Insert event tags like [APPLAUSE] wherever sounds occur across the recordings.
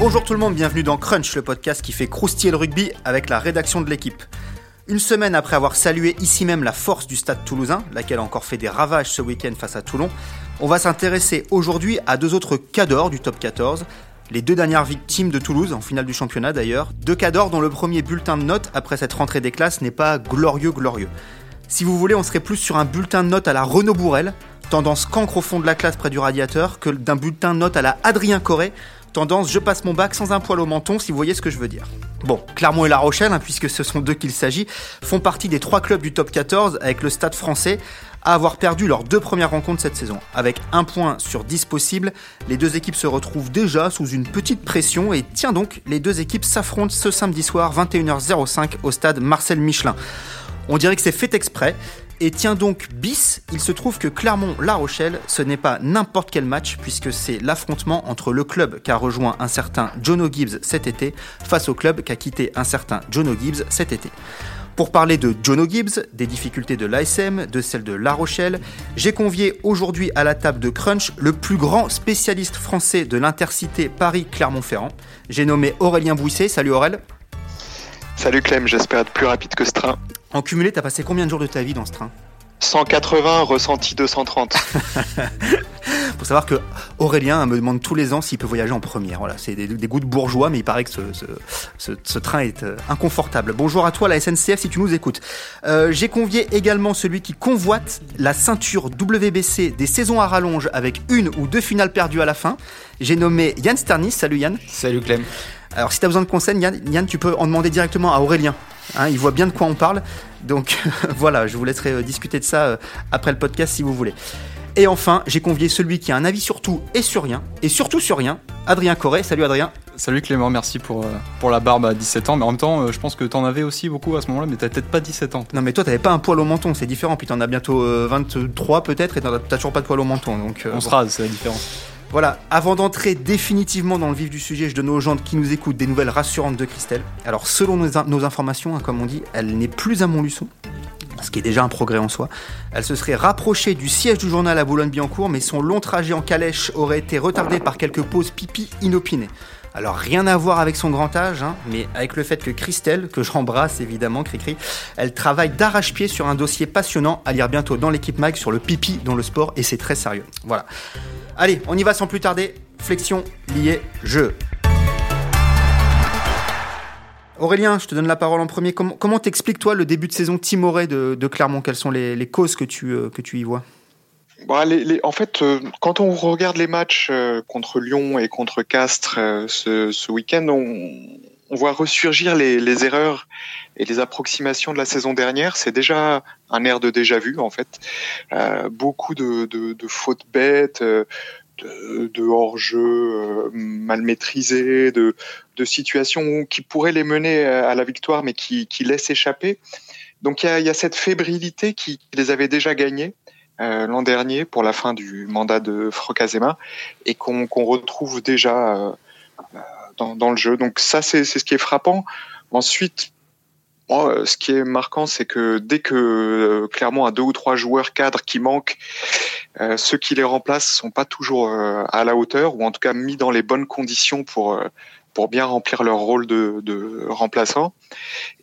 Bonjour tout le monde, bienvenue dans Crunch, le podcast qui fait croustiller le rugby avec la rédaction de l'équipe. Une semaine après avoir salué ici même la force du stade toulousain, laquelle a encore fait des ravages ce week-end face à Toulon, on va s'intéresser aujourd'hui à deux autres cadors du top 14, les deux dernières victimes de Toulouse, en finale du championnat d'ailleurs, deux cadors dont le premier bulletin de notes après cette rentrée des classes n'est pas glorieux glorieux. Si vous voulez, on serait plus sur un bulletin de notes à la Renaud Bourrel, tendance cancre au fond de la classe près du radiateur, que d'un bulletin de notes à la Adrien Corré, Tendance, je passe mon bac sans un poil au menton, si vous voyez ce que je veux dire. Bon, Clermont et La Rochelle, hein, puisque ce sont d'eux qu'il s'agit, font partie des trois clubs du top 14 avec le stade français à avoir perdu leurs deux premières rencontres cette saison. Avec un point sur 10 possibles, les deux équipes se retrouvent déjà sous une petite pression et tiens donc, les deux équipes s'affrontent ce samedi soir 21h05 au stade Marcel Michelin. On dirait que c'est fait exprès. Et tiens donc, bis, il se trouve que Clermont-La Rochelle, ce n'est pas n'importe quel match, puisque c'est l'affrontement entre le club qu'a rejoint un certain Jono Gibbs cet été, face au club qu'a quitté un certain Jono Gibbs cet été. Pour parler de Jono Gibbs, des difficultés de l'ASM, de celles de La Rochelle, j'ai convié aujourd'hui à la table de Crunch le plus grand spécialiste français de l'intercité Paris-Clermont-Ferrand. J'ai nommé Aurélien Bouisset. Salut Aurel. Salut Clem, j'espère être plus rapide que ce train. En cumulé, t'as passé combien de jours de ta vie dans ce train 180, ressenti 230. [LAUGHS] Faut savoir que Aurélien me demande tous les ans s'il peut voyager en première. Voilà, c'est des, des, goûts de bourgeois, mais il paraît que ce, ce, ce, ce, train est euh, inconfortable. Bonjour à toi, la SNCF, si tu nous écoutes. Euh, J'ai convié également celui qui convoite la ceinture WBC des saisons à rallonge avec une ou deux finales perdues à la fin. J'ai nommé Yann Sternis. Salut Yann. Salut Clem. Alors, si tu as besoin de conseils, Yann, Yann, tu peux en demander directement à Aurélien. Hein, il voit bien de quoi on parle. Donc [LAUGHS] voilà, je vous laisserai euh, discuter de ça euh, après le podcast si vous voulez. Et enfin, j'ai convié celui qui a un avis sur tout et sur rien, et surtout sur rien, Adrien Corré. Salut Adrien. Salut Clément, merci pour, euh, pour la barbe à 17 ans. Mais en même temps, euh, je pense que t'en avais aussi beaucoup à ce moment-là, mais t'as peut-être pas 17 ans. Non, mais toi, t'avais pas un poil au menton, c'est différent. Puis t'en as bientôt euh, 23 peut-être, et t'as toujours pas de poil au menton. Donc, On se rase, c'est la différence. Voilà, avant d'entrer définitivement dans le vif du sujet, je donne aux gens qui nous écoutent des nouvelles rassurantes de Christelle. Alors, selon nos, in- nos informations, hein, comme on dit, elle n'est plus à Montluçon, ce qui est déjà un progrès en soi. Elle se serait rapprochée du siège du journal à Boulogne-Billancourt, mais son long trajet en calèche aurait été retardé par quelques pauses pipi inopinées. Alors rien à voir avec son grand âge, hein, mais avec le fait que Christelle, que j'embrasse évidemment, Cricri, elle travaille d'arrache-pied sur un dossier passionnant à lire bientôt dans l'équipe Mag sur le pipi dans le sport, et c'est très sérieux. Voilà. Allez, on y va sans plus tarder. Flexion, lié, jeu. Aurélien, je te donne la parole en premier. Comment t'expliques toi le début de saison timoré de, Clermont? Quelles sont les, causes euh, que tu y vois? En fait, euh, quand on regarde les matchs euh, contre Lyon et contre Castres euh, ce, week-end, on, voit ressurgir les, erreurs et les approximations de la saison dernière. C'est déjà un air de déjà vu, en fait. Beaucoup de, de, de fautes bêtes, de, hors-jeu mal maîtrisés, de, situations qui pourraient les mener à la victoire, mais qui, laissent échapper. Donc il y a cette fébrilité qui les avait déjà gagnés euh, l'an dernier pour la fin du mandat de Frocazema et qu'on retrouve déjà euh, dans, dans le jeu. Donc ça, c'est ce qui est frappant. Ensuite, euh, ce qui est marquant, c'est que dès que euh, Clermont a deux ou trois joueurs cadres qui manquent, euh, ceux qui les remplacent sont pas toujours euh, à la hauteur ou en tout cas mis dans les bonnes conditions pour euh, pour bien remplir leur rôle de, de remplaçant.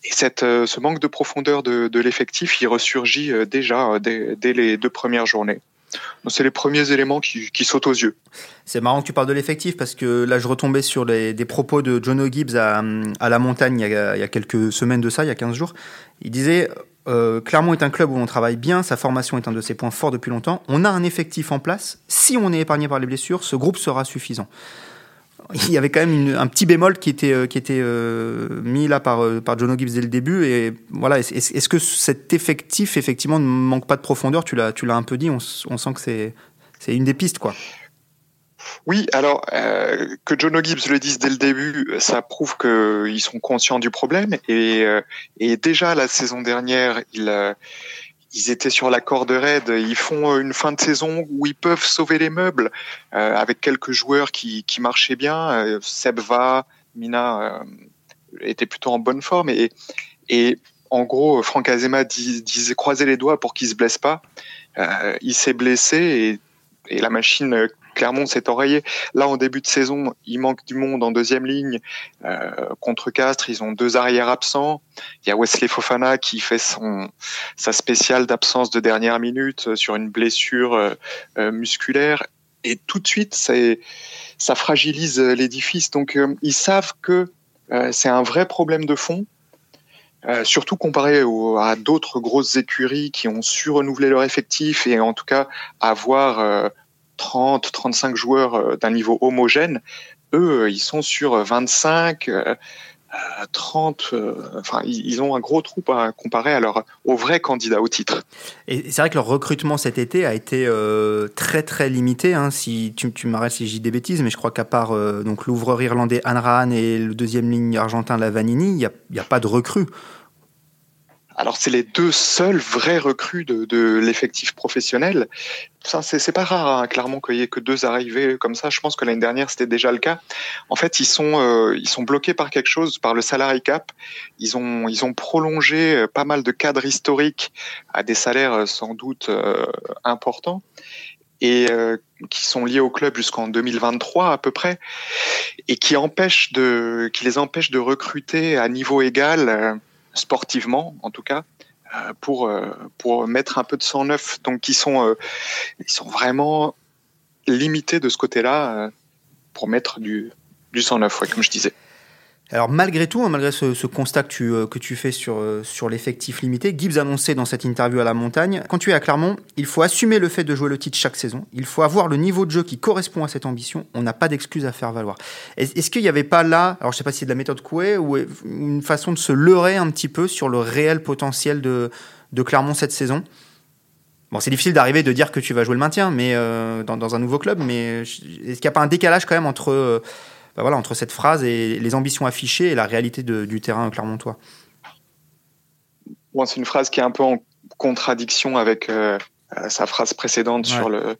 Et euh, ce manque de profondeur de, l'effectif, il ressurgit euh, déjà euh, dès, les deux premières journées. Donc c'est les premiers éléments qui, sautent aux yeux. C'est marrant que tu parles de l'effectif parce que là, je retombais sur des propos de Jono Gibbs à, à la montagne il y, a, il y, a, quelques semaines de ça, il y a 15 jours. Il disait euh, Clermont est un club où on travaille bien, sa formation est un de ses points forts depuis longtemps. On a un effectif en place. Si on est épargné par les blessures, ce groupe sera suffisant. Il y avait quand même un petit bémol qui était, euh, qui était euh, mis là par, euh, par Jono Gibbs dès le début. Et voilà, est-ce est que cet effectif, effectivement, ne manque pas de profondeur? Tu l'as un peu dit, on, sent que c'est une des pistes, quoi. Oui, alors que Jono Gibbs le dise dès le début, ça prouve qu'ils sont conscients du problème. Et, et déjà la saison dernière, euh, ils étaient sur la corde raide. Ils font une fin de saison où ils peuvent sauver les meubles euh, avec quelques joueurs qui, qui marchaient bien. Euh, Seb Va, Mina euh, étaient plutôt en bonne forme. Et, et en gros, Franck Azema dis, disait croiser les doigts pour qu'il se blesse pas. Euh, il s'est blessé et et la machine Clermont s'est enrayé. Là, en début de saison, il manque du monde en deuxième ligne. Euh, contre Castres, ils ont deux arrières absents. Il y a Wesley Fofana qui fait son sa spéciale d'absence de dernière minute sur une blessure euh, musculaire. Et tout de suite, ça fragilise l'édifice. Donc, ils savent que c'est un vrai problème de fond. Euh, surtout comparé à d'autres grosses écuries qui ont su renouveler leur effectif et en tout cas avoir 30, 35 joueurs euh, d'un niveau homogène. Eux, euh, ils sont sur 25, 30, enfin, ils ont un gros trou à comparer à leur, aux vrais candidats au titre. Et c'est vrai que leur recrutement cet été a été très très limité. Hein, si tu, m'arrêtes si j'ai des bêtises, mais je crois qu'à part donc l'ouvreur irlandais Anran et le deuxième ligne argentin Lavanini, il n'y a, a, pas de recrues. Alors c'est les deux seuls vrais recrues de, l'effectif professionnel. Ça c'est pas rare hein, clairement qu'il y ait que deux arrivées comme ça. Je pense que l'année dernière c'était déjà le cas. En fait ils sont euh, ils sont bloqués par quelque chose, par le salary cap. Ils ont ils ont prolongé euh, pas mal de cadres historiques à des salaires euh, sans doute importants et qui sont liés au club jusqu'en 2023 à peu près, et qui empêchent de, qui les empêchent de recruter à niveau égal sportivement en tout cas, euh, pour, euh, pour mettre un peu de sang neuf. Donc ils sont, euh, ils sont vraiment limités de ce côté-là pour mettre du, du sang neuf, comme je disais. Alors malgré tout, hein, malgré ce, constat que tu, euh, fais sur, euh, sur l'effectif limité, Gibbs annonçait dans cette interview à la montagne, quand tu es à Clermont, il faut assumer le fait de jouer le titre chaque saison, il faut avoir le niveau de jeu qui correspond à cette ambition, on n'a pas d'excuse à faire valoir. Est-ce qu'il n'y avait pas là, alors je sais pas si c'est de la méthode Coué ou une façon de se leurrer un petit peu sur le réel potentiel de, de Clermont cette saison? Bon, c'est difficile d'arriver de dire que tu vas jouer le maintien mais euh, dans, dans, un nouveau club, mais est-ce qu'il n'y a pas un décalage quand même entre... Bah voilà, entre cette phrase et les ambitions affichées et la réalité du terrain clermontois bon, C'est une phrase qui est un peu en contradiction avec euh, euh, sa phrase précédente sur le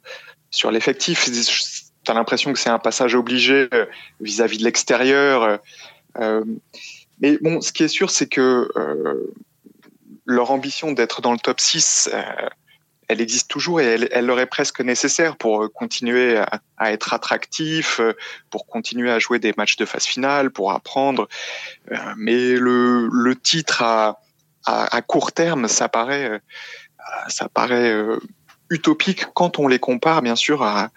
sur l'effectif. Tu as l'impression que c'est un passage obligé euh, vis-à-vis de l'extérieur. mais bon, ce qui est sûr, c'est que leur ambition d'être dans le top 6, elle existe toujours et elle, leur est presque nécessaire pour euh, continuer à, être attractif, euh, pour continuer à jouer des matchs de phase finale, pour apprendre. Euh, mais le, titre à, court terme, ça paraît, ça paraît utopique quand on les compare, bien sûr, à,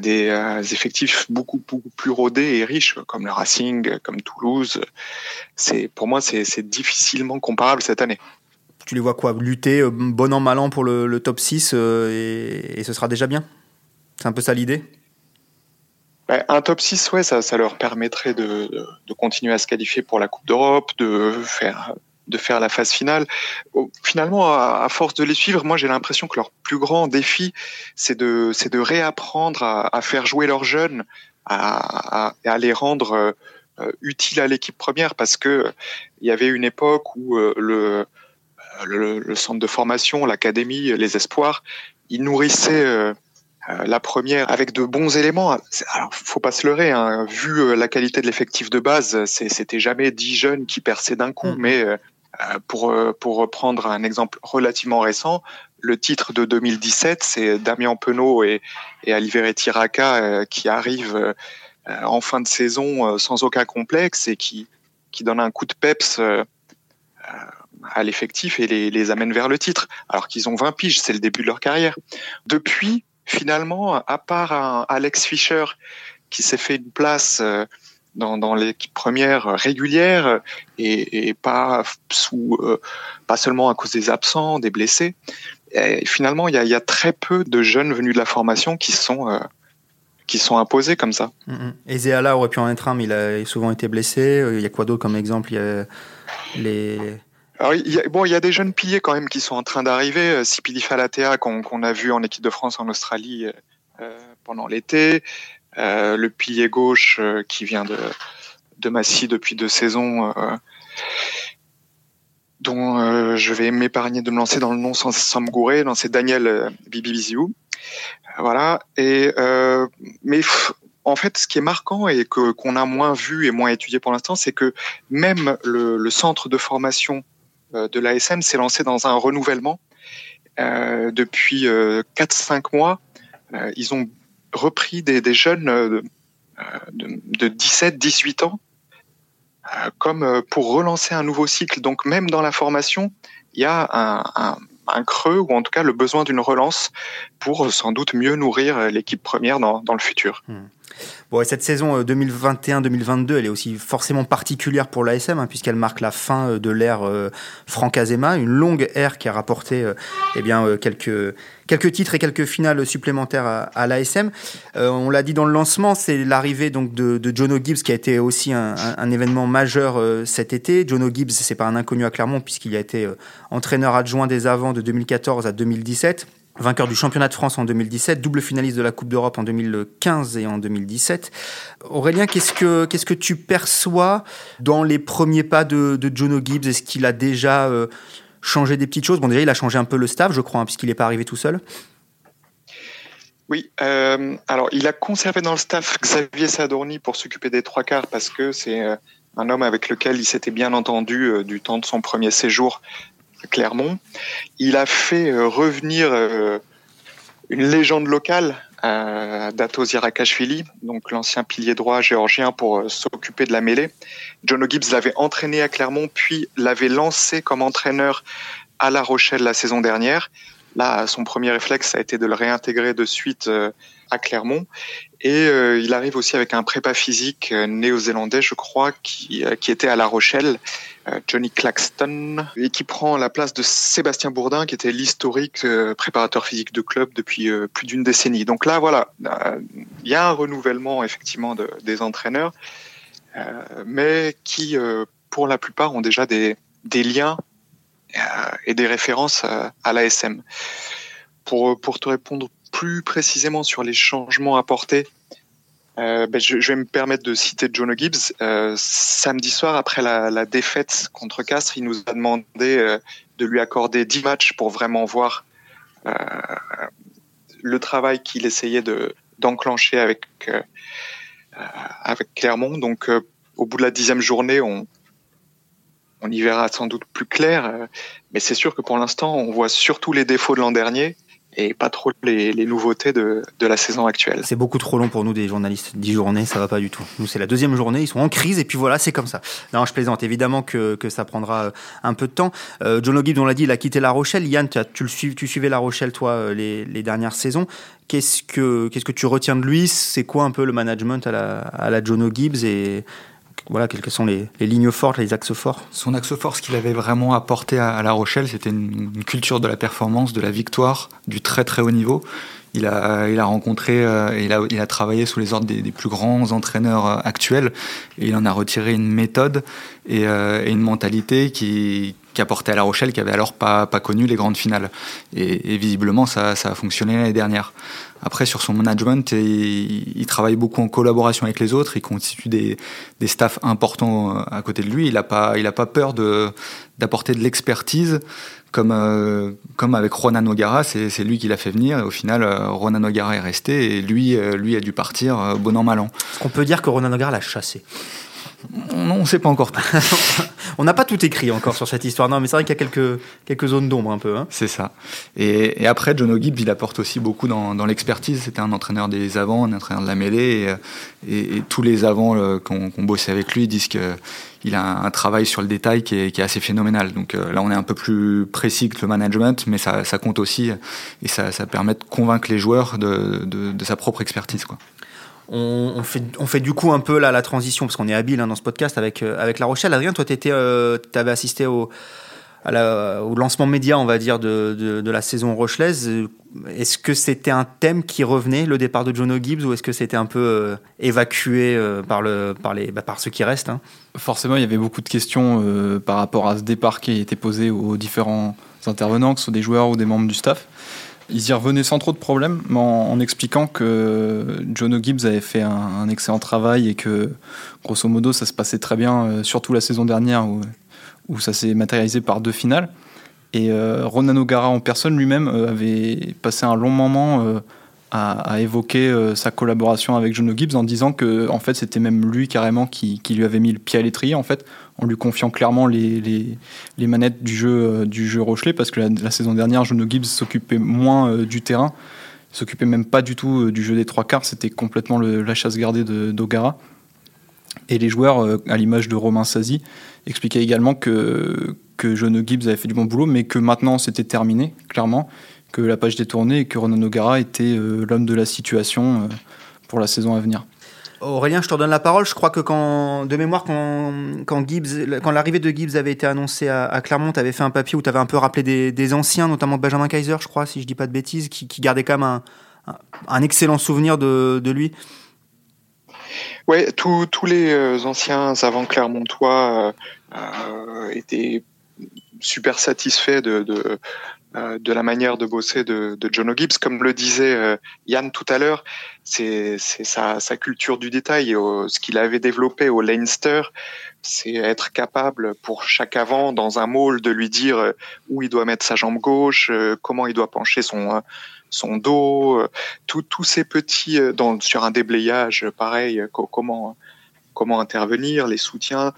des effectifs beaucoup, plus rodés et riches, comme le Racing, comme Toulouse. Pour moi, c'est difficilement comparable cette année tu les vois quoi Lutter euh, bon an, mal an pour le, top 6 euh, et, ce sera déjà bien? C'est un peu ça l'idée? Un top 6, ouais, ça, ça leur permettrait de, de, continuer à se qualifier pour la Coupe d'Europe, de faire, de faire la phase finale. Finalement, à, force de les suivre, moi j'ai l'impression que leur plus grand défi, c'est de, c'est de réapprendre à, faire jouer leurs jeunes, à, à, les rendre euh, utiles à l'équipe première, parce que il y avait une époque où le le, centre de formation, l'académie, les espoirs, ils nourrissaient euh, euh, la première avec de bons éléments. Alors, faut pas se leurrer, hein. vu euh, la qualité de l'effectif de base, c'était jamais dix jeunes qui perçaient d'un coup, mm. mais pour, pour reprendre un exemple relativement récent, le titre de 2017, c'est Damien Penaud et, et Raka qui arrivent en fin de saison sans aucun complexe et qui, qui donnent un coup de peps à l'effectif et les, amène vers le titre, alors qu'ils ont 20 piges, c'est le début de leur carrière. Depuis, finalement, à part Alex Fischer qui s'est fait une place euh, dans, l'équipe première régulière et, pas sous euh, pas seulement à cause des absents, des blessés. Finalement, il y a, très peu de jeunes venus de la formation qui sont euh, qui sont imposés comme ça. Mm -hmm. Zéala aurait pu en être un, mais il a souvent été blessé. Il y a quoi d'autre comme exemple? Il y a les il y a, bon, il y a des jeunes piliers quand même qui sont en train d'arriver. Euh, Sipili Falatea qu'on a vu en équipe de France en Australie euh, pendant l'été. Euh, le pilier gauche euh, qui vient de, de Massy depuis deux saisons, euh, dont je vais m'épargner de me lancer dans le nom sans, me gourer. C'est Daniel Bibibiziou. Voilà. Et mais en fait, ce qui est marquant et que qu'on a moins vu et moins étudié pour l'instant, c'est que même le, centre de formation euh, de l'ASM s'est lancé dans un renouvellement euh, depuis 4-5 euh, mois. ils ont repris des, jeunes de, de 17-18 ans comme pour relancer un nouveau cycle. Donc même dans la formation, il y a un, creux ou en tout cas le besoin d'une relance pour sans doute mieux nourrir l'équipe première dans, le futur. Hmm. Bon, cette saison 2021-2022, euh, elle est aussi forcément particulière pour l'ASM, hein, puisqu'elle marque la fin euh, de l'ère euh, Franck Azema, une longue ère qui a rapporté eh bien, quelques, quelques titres et quelques finales supplémentaires à, l'ASM. on l'a dit dans le lancement, c'est l'arrivée donc de, de Jono Gibbs qui a été aussi un, un, événement majeur cet été. Jono Gibbs, c'est pas un inconnu à Clermont, puisqu'il a été entraîneur adjoint des avants de 2014 à 2017 vainqueur du championnat de France en 2017, double finaliste de la Coupe d'Europe en 2015 et en 2017. Aurélien, qu'est-ce que, qu'est-ce que tu perçois dans les premiers pas de, de Jono Gibbs? Est-ce qu'il a déjà euh, changé des petites choses? Bon, déjà, il a changé un peu le staff, je crois, hein, puisqu'il n'est pas arrivé tout seul. Oui, euh, alors il a conservé dans le staff Xavier Sadorni pour s'occuper des trois quarts parce que c'est euh, un homme avec lequel il s'était bien entendu du temps de son premier séjour Clermont. Il a fait euh, revenir euh, une légende locale, euh, Dato Zirakashvili, donc l'ancien pilier droit géorgien pour s'occuper de la mêlée. John Gibbs l'avait entraîné à Clermont, puis l'avait lancé comme entraîneur à La Rochelle la saison dernière. Là, son premier réflexe a été de le réintégrer de suite à Clermont. Et euh, il arrive aussi avec un prépa physique euh, néo-zélandais, je crois, qui, euh, qui était à La Rochelle, Johnny Claxton, et qui prend la place de Sébastien Bourdin, qui était l'historique préparateur physique de club depuis plus d'une décennie. Donc là, voilà, il y a un renouvellement effectivement de, des entraîneurs, mais qui, pour la plupart, ont déjà des, des liens et des références à l'ASM. Pour, pour te répondre plus précisément sur les changements apportés, euh, ben je, vais me permettre de citer John Gibbs. Euh, samedi soir, après la, défaite contre Castres, il nous a demandé euh, de lui accorder 10 matchs pour vraiment voir le travail qu'il essayait de d'enclencher avec Clermont. Donc, au bout de la dixième journée, on y verra sans doute plus clair. mais c'est sûr que pour l'instant, on voit surtout les défauts de l'an dernier et pas trop les, nouveautés de, la saison actuelle. C'est beaucoup trop long pour nous des journalistes. 10 journées, ça va pas du tout. Nous, c'est la deuxième journée, ils sont en crise et puis voilà, c'est comme ça. Non, je plaisante. Évidemment que, ça prendra euh, un peu de temps. Euh, John O'Gibbs, on l'a dit, il a quitté La Rochelle. Yann, tu, le tu suivais La Rochelle, toi, euh, les, dernières saisons. Qu'est-ce que, que tu retiens de lui? C'est quoi un peu le management à la, à la John O'Gibbs voilà, quelles sont les, lignes fortes, les axes forts Son axe fort, ce qu'il avait vraiment apporté à, La Rochelle, c'était une, culture de la performance, de la victoire, du très très haut niveau. Il a, il a rencontré, euh, il, a, il a travaillé sous les ordres des, plus grands entraîneurs euh, actuels et il en a retiré une méthode et, euh, une mentalité qui, qui apportait à La Rochelle, qui avait alors pas, pas connu les grandes finales. Et, visiblement, ça, ça a fonctionné l'année dernière. Après, sur son management, il, travaille beaucoup en collaboration avec les autres. Il constitue des, des staffs importants euh, à côté de lui. Il n'a pas, pas peur d'apporter de l'expertise, comme, euh, comme avec Ronan Nogara. C'est, lui qui l'a fait venir. Et au final, euh, Ronan Nogara est resté et lui, lui a dû partir bon an, mal an. Est-ce qu'on peut dire que Ronan Nogara l'a chassé? On ne sait pas encore. [LAUGHS] on n'a pas tout écrit encore sur cette histoire. Non, mais c'est vrai qu'il y a quelques, quelques zones d'ombre un peu. Hein. C'est ça. Et, après, John O'Gibbs, il apporte aussi beaucoup dans, l'expertise. C'était un entraîneur des avants, un entraîneur de la mêlée. Et, tous les avants euh, qu'on qu bossait avec lui disent qu'il a un, travail sur le détail qui est, assez phénoménal. Donc euh, là, on est un peu plus précis que le management, mais ça, compte aussi. Et ça, permet de convaincre les joueurs de, de sa propre expertise. Quoi. On, fait, du coup un peu la transition, parce qu'on est habile hein, dans ce podcast avec, euh, avec La Rochelle. Adrien, toi, tu euh, avais assisté au, lancement média, on va dire, de, la saison rochelaise. Est-ce que c'était un thème qui revenait, le départ de Jono Gibbs, ou est-ce que c'était un peu euh, évacué bah, par ceux qui restent hein? Forcément, il y avait beaucoup de questions par rapport à ce départ qui était posé aux différents intervenants, que ce soit des joueurs ou des membres du staff. Ils y revenaient sans trop de problèmes, en, expliquant que John Gibbs avait fait un, excellent travail et que, grosso modo, ça se passait très bien, euh, surtout la saison dernière où, où ça s'est matérialisé par deux finales. Et euh, Ronan O'Gara en personne lui-même euh, avait passé un long moment à, évoquer sa collaboration avec John Gibbs en disant que en fait c'était même lui carrément qui, lui avait mis le pied à l'étrier en fait en lui confiant clairement les, manettes du jeu, euh, du jeu Rochelet, parce que la, saison dernière, Jono Gibbs s'occupait moins euh, du terrain. s'occupait même pas du tout du jeu des trois quarts, c'était complètement la chasse gardée d'Ogara. Et les joueurs, à l'image de Romain Sazi, expliquaient également que, que John Gibbs avait fait du bon boulot, mais que maintenant c'était terminé, clairement, que la page détournée et que Ronan O'Gara était l'homme de la situation pour la saison à venir. Aurélien, je te redonne la parole. Je crois que quand, de mémoire, quand, quand Gibbs, quand l'arrivée de Gibbs avait été annoncée à, Clermont, tu avais fait un papier où tu avais un peu rappelé des, anciens, notamment Benjamin Kaiser, je crois, si je dis pas de bêtises, qui, qui gardait quand même un, excellent souvenir de, lui. Ouais, tous les euh, anciens avant Clermontois euh, euh, étaient super satisfaits de, euh, de la manière de bosser de, de John O'Gibbs. Comme le disait euh, Yann tout à l'heure, c'est sa, sa, culture du détail. ce qu'il avait développé au Leinster, c'est être capable pour chaque avant dans un môle de lui dire euh, où il doit mettre sa jambe gauche, comment il doit pencher son son dos, tous ces petits dans, sur un déblayage pareil, comment comment intervenir, les soutiens,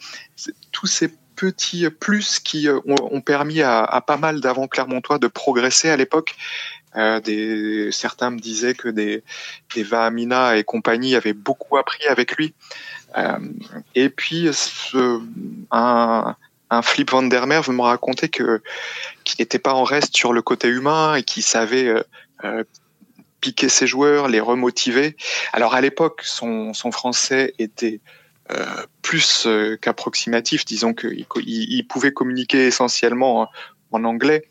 tous ces petits plus qui euh, ont, permis à, pas mal d'avant Clermontois de progresser à l'époque. Euh, certains me disaient que des, des Vahamina et compagnie avaient beaucoup appris avec lui. Euh, et puis, un, Flip Van der Merwe me racontait que qu'il n'était pas en reste sur le côté humain et qu'il savait piquer ses joueurs, les remotiver. Alors à l'époque, son, français était plus euh, qu'approximatif. Disons qu'il il pouvait communiquer essentiellement en anglais.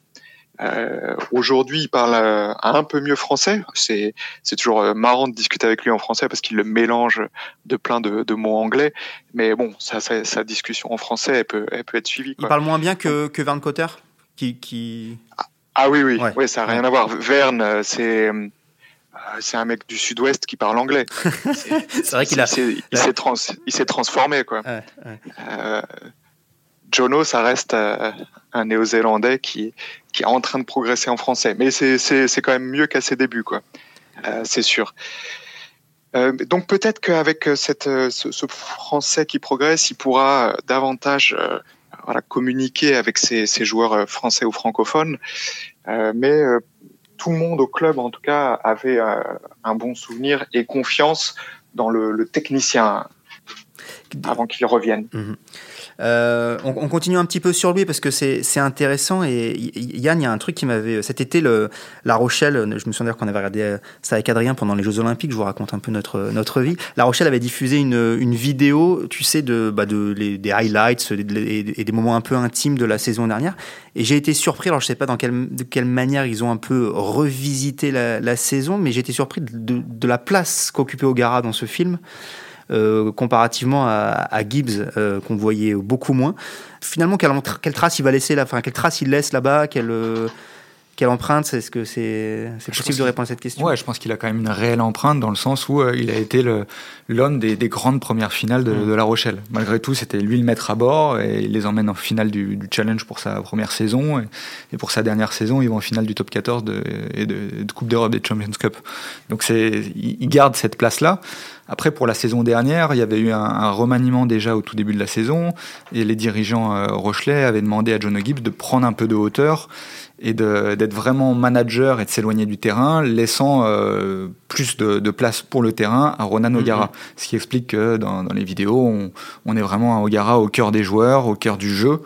Euh, Aujourd'hui, il parle euh, un peu mieux français. C'est toujours marrant de discuter avec lui en français parce qu'il le mélange de plein de, de, mots anglais. Mais bon, ça, sa discussion en français, elle peut, elle peut être suivie. Quoi. Il parle moins bien que, que Verne Cotter qui, qui... Ah, ah oui, oui, ouais. ça n'a rien à voir. Verne, c'est euh, c'est un mec du sud-ouest qui parle anglais. [LAUGHS] C'est vrai qu'il a. Il s'est trans, transformé, quoi. Euh, Jono, ça reste euh, un néo-zélandais qui, qui est en train de progresser en français. Mais c'est quand même mieux qu'à ses débuts, quoi. c'est sûr. donc peut-être qu'avec cette, ce, ce, français qui progresse, il pourra davantage voilà, communiquer avec ses, ses, joueurs français ou francophones. mais tout le monde au club, en tout cas, avait euh, un bon souvenir et confiance dans le, technicien avant qu'il revienne. Mhm. Euh, on, continue un petit peu sur lui parce que c'est intéressant. Et Yann, il y a un truc qui m'avait. Cet été, le, La Rochelle, je me souviens qu'on avait regardé euh, ça avec Adrien pendant les Jeux Olympiques. Je vous raconte un peu notre, notre vie. La Rochelle avait diffusé une, une vidéo, tu sais, de, bah de, les, des highlights et, des moments un peu intimes de la saison dernière. Et j'ai été surpris. Alors, je sais pas dans quelle, de quelle manière ils ont un peu revisité la, la saison, mais j'ai été surpris de, de la place qu'occupait Ogara dans ce film. Euh, comparativement à, Gibbs euh, qu'on voyait beaucoup moins. Finalement, quelle, trace il va laisser là, quelle trace il laisse là-bas, quelle euh, quelle empreinte Est-ce que c'est possible de répondre à cette question Ouais, je pense qu'il a quand même une réelle empreinte dans le sens où il a été l'homme des, des, grandes premières finales de, mm. de La Rochelle. Malgré tout, c'était lui le maître à bord et il les emmène en finale du, du challenge pour sa première saison et, et, pour sa dernière saison, ils vont en finale du top 14 de, et de, de Coupe d'Europe des Champions Cup. Donc c'est, il garde cette place-là. Après, pour la saison dernière, il y avait eu un, remaniement déjà au tout début de la saison, et les dirigeants euh, Rochelet avaient demandé à John Gibbs de prendre un peu de hauteur et d'être vraiment manager et de s'éloigner du terrain, laissant euh, plus de, place pour le terrain à Ronan mm-hmm. O'Gara. Ce qui explique que dans, les vidéos, on, on, est vraiment à O'Gara au cœur des joueurs, au cœur du jeu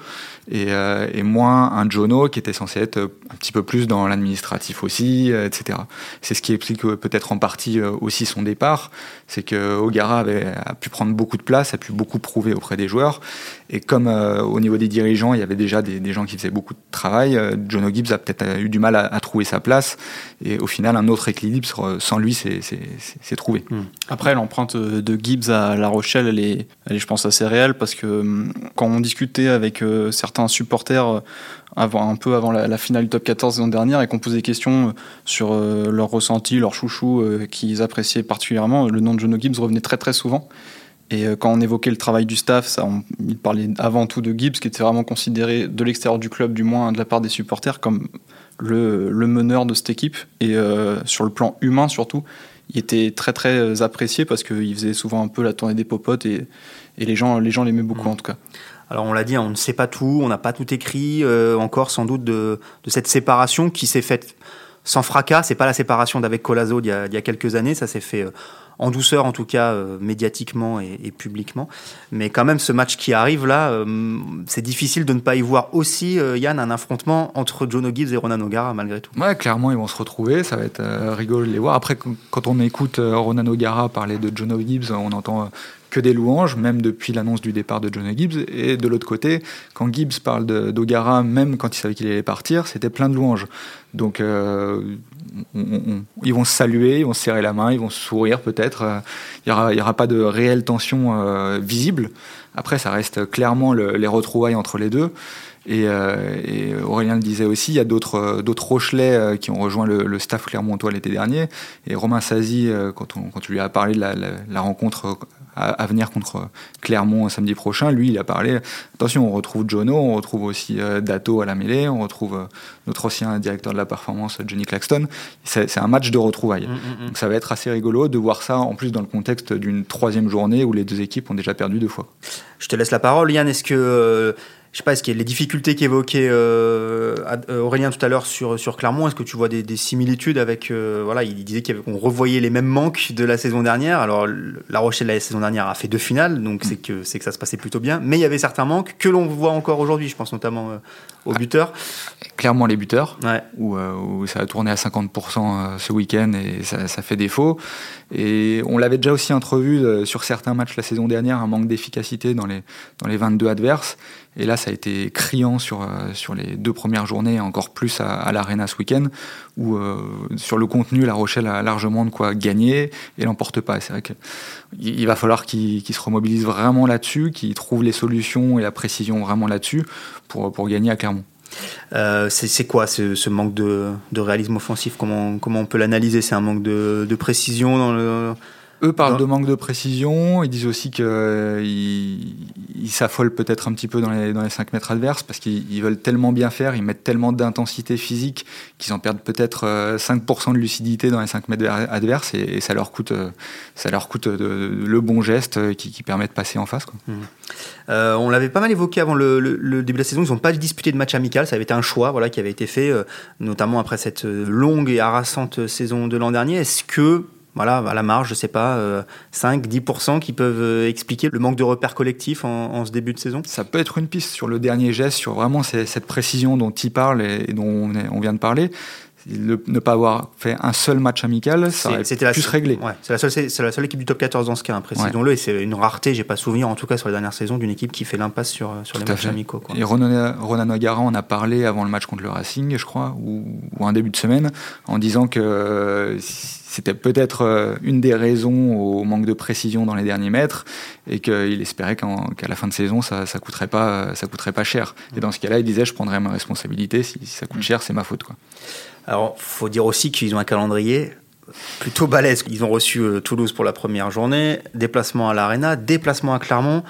et, euh, et, moins un Jono qui était censé être un petit peu plus dans l'administratif aussi, euh, etc. C'est ce qui explique euh, peut-être en partie aussi son départ, c'est que Ogara avait, a pu prendre beaucoup de place, a pu beaucoup prouver auprès des joueurs, et comme au niveau des dirigeants, il y avait déjà des, des, gens qui faisaient beaucoup de travail, Jono Gibbs a peut-être eu du mal à, trouver sa place, et au final, un autre équilibre sans lui c'est trouvé. Hmm. Après, l'empreinte de Gibbs à La Rochelle, elle est, elle est, je pense, assez réelle, parce que hum, quand on discutait avec certains supporters euh, avant, un peu avant la, finale du top 14 saison dernière et qu'on posait des questions euh, sur euh, leur ressenti, leur chouchou qu'ils appréciaient particulièrement. Le nom de Jono Gibbs revenait très très souvent. Et quand on évoquait le travail du staff, ça, on, il parlait avant tout de Gibbs, qui était vraiment considéré de l'extérieur du club, du moins de la part des supporters, comme le, le meneur de cette équipe. Et sur le plan humain surtout, il était très très apprécié parce qu'il faisait souvent un peu la tournée des popotes et, et les gens les gens l'aimaient beaucoup mmh. en tout cas. Alors on l'a dit, on ne sait pas tout, on n'a pas tout écrit, euh, encore sans doute de, cette séparation qui s'est faite sans fracas. C'est pas la séparation d'avec Colazo d'il y, a quelques années. Ça s'est fait en douceur en tout cas euh, médiatiquement et, publiquement. Mais quand même ce match qui arrive là, euh, c'est difficile de ne pas y voir aussi, euh, Yann, un affrontement entre Jono Gibbs et Ronan O'Gara malgré tout. Ouais, clairement ils vont se retrouver, ça va être rigolo de les voir. Après quand on écoute Ronan O'Gara parler de Jono Gibbs, on entend que des louanges, même depuis l'annonce du départ de Jono Gibbs. Et de l'autre côté, quand Gibbs parle d'Ogara, même quand il savait qu'il allait partir, c'était plein de louanges. Donc ils vont se saluer, ils vont se serrer la main, ils vont se sourire peut-être. Euh, il n'y aura, aura, pas de réelle tension euh, visible. Après, ça reste clairement les retrouvailles entre les deux. Et, euh, Aurélien le disait aussi, il y a d'autres d'autres Rochelais qui ont rejoint le, staff clermontois l'été dernier. Et Romain Sazi, quand, on, quand tu lui as parlé de la, la rencontre à, venir contre Clermont samedi prochain. Lui, il a parlé. Attention, on retrouve Jono, on retrouve aussi euh, Dato à la mêlée, on retrouve euh, notre ancien directeur de la performance, Johnny Claxton. C'est un match de retrouvailles. Mm, mm, mm. Donc ça va être assez rigolo de voir ça en plus dans le contexte d'une troisième journée où les deux équipes ont déjà perdu deux fois. Je te laisse la parole, Yann. Est-ce que euh, je sais pas, est-ce qu'il y a les difficultés qu'évoquait euh, euh, Aurélien tout à l'heure sur, sur Clermont Est-ce que tu vois des, similitudes avec. Euh, voilà, il disait qu'on revoyait les mêmes manques de la saison dernière. Alors, La Rochelle, la saison dernière, a fait deux finales, donc c'est que, que ça se passait plutôt bien. Mais il y avait certains manques que l'on voit encore aujourd'hui. Je pense notamment aux buteurs. Clairement, les buteurs, où, ça a tourné à 50% ce week-end et ça, ça, fait défaut. Et on l'avait déjà aussi entrevu sur certains matchs la saison dernière, un manque d'efficacité dans les, dans les 22 adverses. Et là, ça a été criant sur, euh, sur les deux premières journées, encore plus à, à l'Arena ce week-end, où euh, sur le contenu, La Rochelle a largement de quoi gagner et l'emporte pas. C'est vrai qu'il va falloir qu'il se remobilise vraiment là-dessus, qu'il trouve les solutions et la précision vraiment là-dessus pour, pour gagner à Clermont. Euh, c'est quoi ce, manque de, réalisme offensif? Comment, comment on peut l'analyser? C'est un manque de, précision dans le, eux parlent de manque de précision, ils disent aussi qu'ils euh, s'affolent peut-être un petit peu dans les, dans les 5 mètres adverses parce qu'ils veulent tellement bien faire, ils mettent tellement d'intensité physique qu'ils en perdent peut-être 5% euh, de lucidité dans les 5 mètres adverses et, ça leur coûte, euh, ça leur coûte le bon geste qui, permet de passer en face. Quoi. Mmh. on l'avait pas mal évoqué avant le, début de la saison, ils n'ont pas disputé de match amical, ça avait été un choix voilà, qui avait été fait, notamment après cette longue et harassante saison de l'an dernier. Est-ce que voilà, à la marge, je sais pas, 5-10% euh, qui peuvent euh, expliquer le manque de repères collectifs en, ce début de saison? Ça peut être une piste sur le dernier geste, sur vraiment cette précision dont il parle et, dont on, vient de parler ne pas avoir fait un seul match amical, ça aurait plus la réglé. c'est la, seule, la seule équipe du top 14 dans ce cas, hein, précisons-le, et c'est une rareté, j'ai pas souvenir en tout cas sur les dernières saisons d'une équipe qui fait l'impasse sur, sur les matchs amicaux. Et Ronan, Ronan on a parlé avant le match contre le Racing, je crois, ou, un début de semaine, en disant que c'était peut-être euh, une des raisons au manque de précision dans les derniers mètres et qu'il espérait qu'à la fin de saison ça, ça coûterait pas ça coûterait pas cher. Et dans ce cas-là, il disait je prendrai ma responsabilité si, si ça coûte cher, c'est ma faute quoi. Alors, faut dire aussi qu'ils ont un calendrier plutôt balèze. Ils ont reçu euh, Toulouse pour la première journée, déplacement à l'Arena, déplacement à Clermont.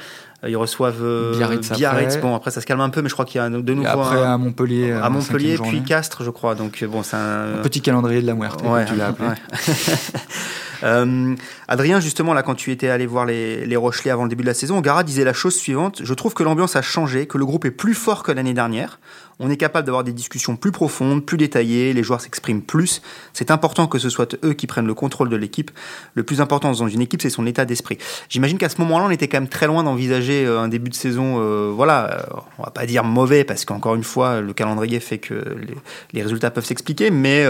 Euh, ils reçoivent euh, Biarritz. Bon, après ça se calme un peu, mais je crois qu'il y a de nouveau. après à Montpellier. À Montpellier, puis Castres, je crois. Donc bon, c'est un... petit calendrier de la muerte. Ouais, tu l'as appelé. [LAUGHS] Euh, Adrien, justement, là, quand tu étais allé voir les, les Rochelais avant le début de la saison, Gara disait la chose suivante Je trouve que l'ambiance a changé, que le groupe est plus fort que l'année dernière. On est capable d'avoir des discussions plus profondes, plus détaillées, les joueurs s'expriment plus. C'est important que ce soit eux qui prennent le contrôle de l'équipe. Le plus important dans une équipe, c'est son état d'esprit. J'imagine qu'à ce moment-là, on était quand même très loin d'envisager euh, un début de saison, euh, voilà, on va pas dire mauvais, parce qu'encore une fois, le calendrier fait que les, les résultats peuvent s'expliquer, mais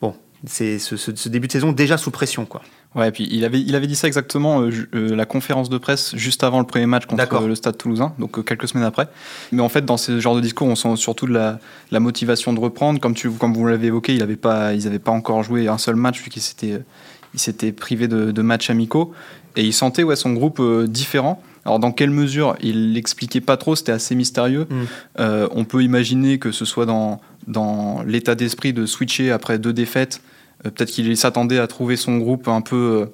bon, c'est ce, début de saison déjà sous pression. Quoi. Ouais, et puis il avait, il avait dit ça exactement, euh, euh, la conférence de presse juste avant le premier match contre le Stade toulousain, donc euh, quelques semaines après. Mais en fait, dans ce genre de discours, on sent surtout de la, la motivation de reprendre. Comme, tu, comme vous l'avez évoqué, il avait pas, ils n'avaient pas encore joué un seul match, vu qu'ils s'étaient il s'était privé de, de, matchs amicaux. Et il sentait ouais, son groupe différent. Alors dans quelle mesure Il l'expliquait pas trop, c'était assez mystérieux. Mm. on peut imaginer que ce soit dans, dans l'état d'esprit de switcher après deux défaites euh, peut-être qu'il s'attendait à trouver son groupe un peu, euh,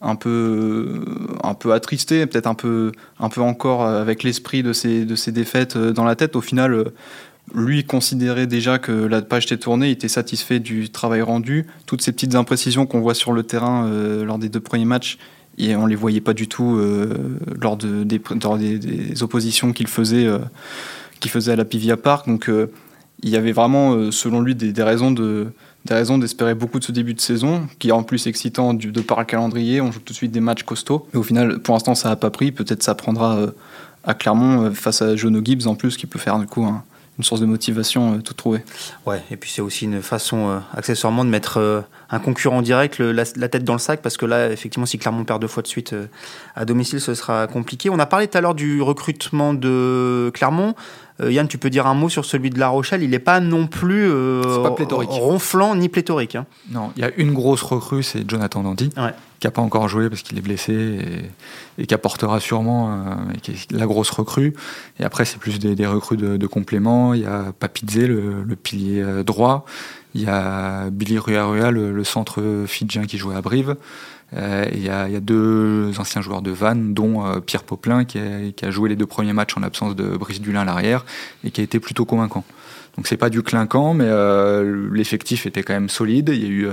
un peu, euh, un peu attristé, peut-être un peu, un peu encore avec l'esprit de ses, de ses défaites dans la tête. Au final, lui considérait déjà que la page était tournée, il était satisfait du travail rendu. Toutes ces petites imprécisions qu'on voit sur le terrain lors des deux premiers matchs, et on les voyait pas du tout lors, de, des, des, oppositions qu'il faisait, faisait à la Pivia Park. Donc il y avait vraiment, selon lui, des raisons de des raisons d'espérer beaucoup de ce début de saison, qui est en plus excitant du, de par le calendrier. On joue tout de suite des matchs costauds. Mais au final, pour l'instant, ça n'a pas pris. Peut-être ça prendra euh, à Clermont euh, face à Jono Gibbs en plus, qui peut faire du coup un, une source de motivation euh, tout trouvé. Ouais, et puis c'est aussi une façon euh, accessoirement de mettre un concurrent direct la, la, tête dans le sac parce que là, effectivement, si Clermont perd deux fois de suite à domicile, ce sera compliqué. On a parlé tout à l'heure du recrutement de Clermont. Euh, Yann, tu peux dire un mot sur celui de La Rochelle Il n'est pas non plus pas pléthorique. ronflant ni pléthorique. Hein. Non, il y a une grosse recrue, c'est Jonathan Dandy, ouais. qui n'a pas encore joué parce qu'il est blessé et, et qui apportera sûrement euh, qui est la grosse recrue. Et après, c'est plus des, des recrues de, de, complément. Il y a Papidze, le, le, pilier droit. Il y a Billy Ruarua, le, le centre fidjien qui jouait à Brive. Euh, il, y a, y a, deux anciens joueurs de Vannes, dont euh, Pierre Poplin, qui a, qui a, joué les deux premiers matchs en l'absence de Brice Dulin à l'arrière et qui a été plutôt convaincant. Donc c'est pas du clinquant, mais euh, l'effectif était quand même solide. Il y a eu,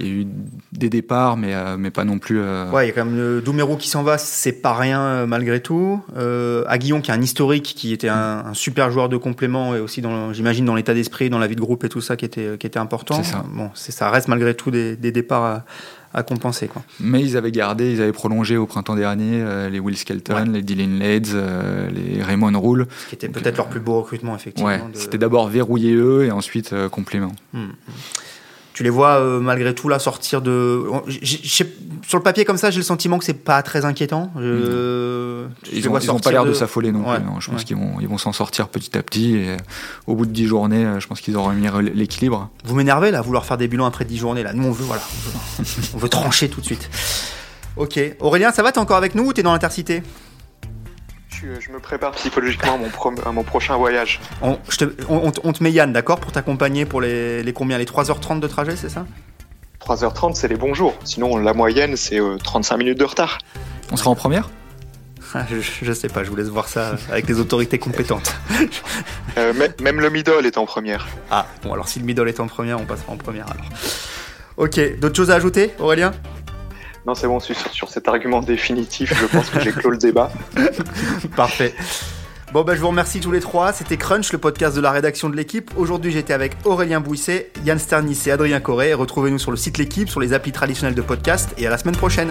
il y a eu des départs, mais, mais pas non plus. Ouais, il y a quand même le Doumerou qui s'en va, c'est pas rien malgré tout. Euh, Aguillon qui est un historique, qui était un, un super joueur de complément et aussi, j'imagine, dans l'état d'esprit, dans la vie de groupe et tout ça, qui était, qui était important. Ça. Bon, ça reste malgré tout des, des départs. À, compenser. Quoi. Mais ils avaient gardé, ils avaient prolongé au printemps dernier euh, les Will Skelton, ouais. les Dylan Lades, euh, les Raymond Rule. Ce qui était peut-être leur plus beau recrutement, effectivement. Ouais, de... C'était d'abord verrouiller eux et ensuite euh, complément. Mmh. Tu les vois euh, malgré tout là sortir de. J sur le papier comme ça, j'ai le sentiment que c'est pas très inquiétant. Je... Ils n'ont pas l'air de, de s'affoler non ouais. Non. Je pense ouais. qu'ils vont, ils vont s'en sortir petit à petit. Et au bout de 10 journées, je pense qu'ils auront mis l'équilibre. Vous m'énervez là, vouloir faire des bilans après 10 journées là. Nous on veut voilà, on veut, on veut trancher tout de suite. Ok, Aurélien, ça va T'es encore avec nous ou t'es dans l'intercité? Je me prépare psychologiquement à mon, pro à mon prochain voyage. On, te, on, on, te met Yann, d'accord, pour t'accompagner pour les, les, combien Les 3h30 de trajet, c'est ça? 3h30, c'est les bons jours. Sinon, la moyenne, c'est euh, 35 minutes de retard. On sera en première? Je, je, sais pas, je vous laisse voir ça avec les autorités compétentes. euh, même le middle est en première. Ah, bon, alors si le middle est en première, on passera en première alors. Ok, d'autres choses à ajouter, Aurélien? Non, c'est bon, sur, sur cet argument définitif, je pense que j'ai clos le débat. [LAUGHS] Parfait. Bon, bah, je vous remercie tous les trois. C'était Crunch, le podcast de la rédaction de l'équipe. Aujourd'hui, j'étais avec Aurélien Bouisset, Yann Sternis et Adrien Corré. Retrouvez-nous sur le site L'équipe, sur les applis traditionnels de podcast et à la semaine prochaine.